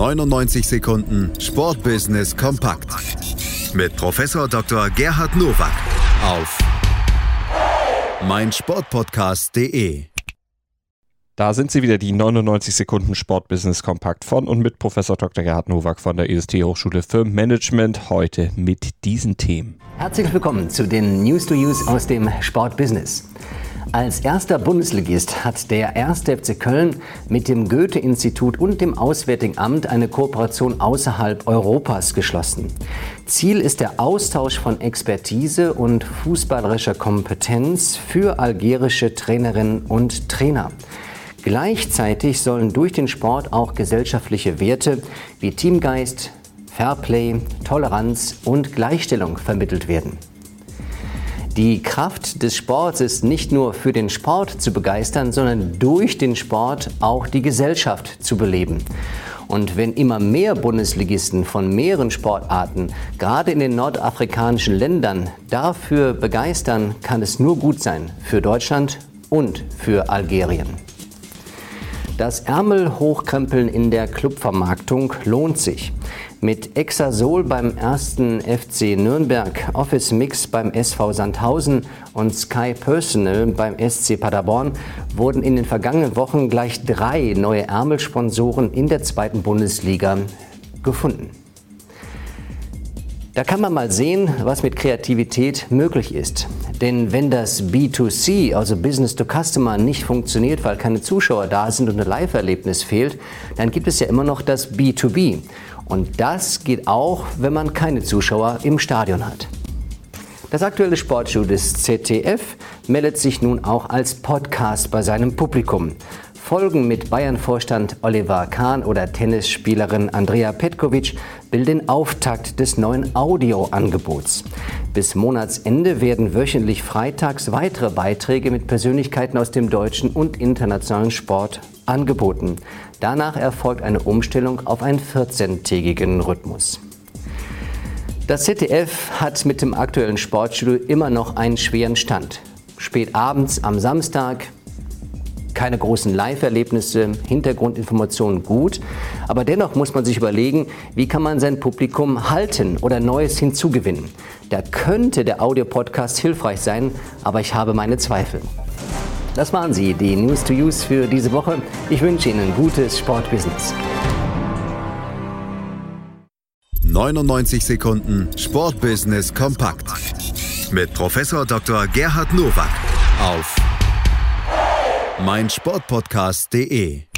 99 Sekunden Sportbusiness kompakt mit Professor Dr. Gerhard Nowak auf meinsportpodcast.de. Da sind sie wieder, die 99 Sekunden Sportbusiness kompakt von und mit Professor Dr. Gerhard Nowak von der IST Hochschule für Management. Heute mit diesen Themen. Herzlich willkommen zu den News to Use aus dem Sportbusiness. Als erster Bundesligist hat der 1. FC Köln mit dem Goethe-Institut und dem Auswärtigen Amt eine Kooperation außerhalb Europas geschlossen. Ziel ist der Austausch von Expertise und fußballerischer Kompetenz für algerische Trainerinnen und Trainer. Gleichzeitig sollen durch den Sport auch gesellschaftliche Werte wie Teamgeist, Fairplay, Toleranz und Gleichstellung vermittelt werden. Die Kraft des Sports ist nicht nur für den Sport zu begeistern, sondern durch den Sport auch die Gesellschaft zu beleben. Und wenn immer mehr Bundesligisten von mehreren Sportarten, gerade in den nordafrikanischen Ländern, dafür begeistern, kann es nur gut sein für Deutschland und für Algerien. Das Ärmel hochkrempeln in der Clubvermarktung lohnt sich. Mit Exasol beim ersten FC Nürnberg, Office Mix beim SV Sandhausen und Sky Personal beim SC Paderborn wurden in den vergangenen Wochen gleich drei neue Ärmelsponsoren in der zweiten Bundesliga gefunden. Da kann man mal sehen, was mit Kreativität möglich ist. Denn wenn das B2C, also Business to Customer, nicht funktioniert, weil keine Zuschauer da sind und ein Live-Erlebnis fehlt, dann gibt es ja immer noch das B2B. Und das geht auch, wenn man keine Zuschauer im Stadion hat. Das aktuelle Sportshow des ZDF meldet sich nun auch als Podcast bei seinem Publikum. Folgen mit Bayern-Vorstand Oliver Kahn oder Tennisspielerin Andrea Petkovic bilden den Auftakt des neuen Audioangebots. Bis Monatsende werden wöchentlich freitags weitere Beiträge mit Persönlichkeiten aus dem deutschen und internationalen Sport angeboten. Danach erfolgt eine Umstellung auf einen 14-tägigen Rhythmus. Das ZDF hat mit dem aktuellen Sportstudio immer noch einen schweren Stand. Spät abends am Samstag, keine großen Live-Erlebnisse, Hintergrundinformationen gut. Aber dennoch muss man sich überlegen, wie kann man sein Publikum halten oder Neues hinzugewinnen. Da könnte der Audiopodcast hilfreich sein, aber ich habe meine Zweifel. Das waren sie, die News to Use für diese Woche. Ich wünsche Ihnen gutes Sportbusiness. 99 Sekunden Sportbusiness kompakt mit Professor Dr. Gerhard Nowak auf meinsportpodcast.de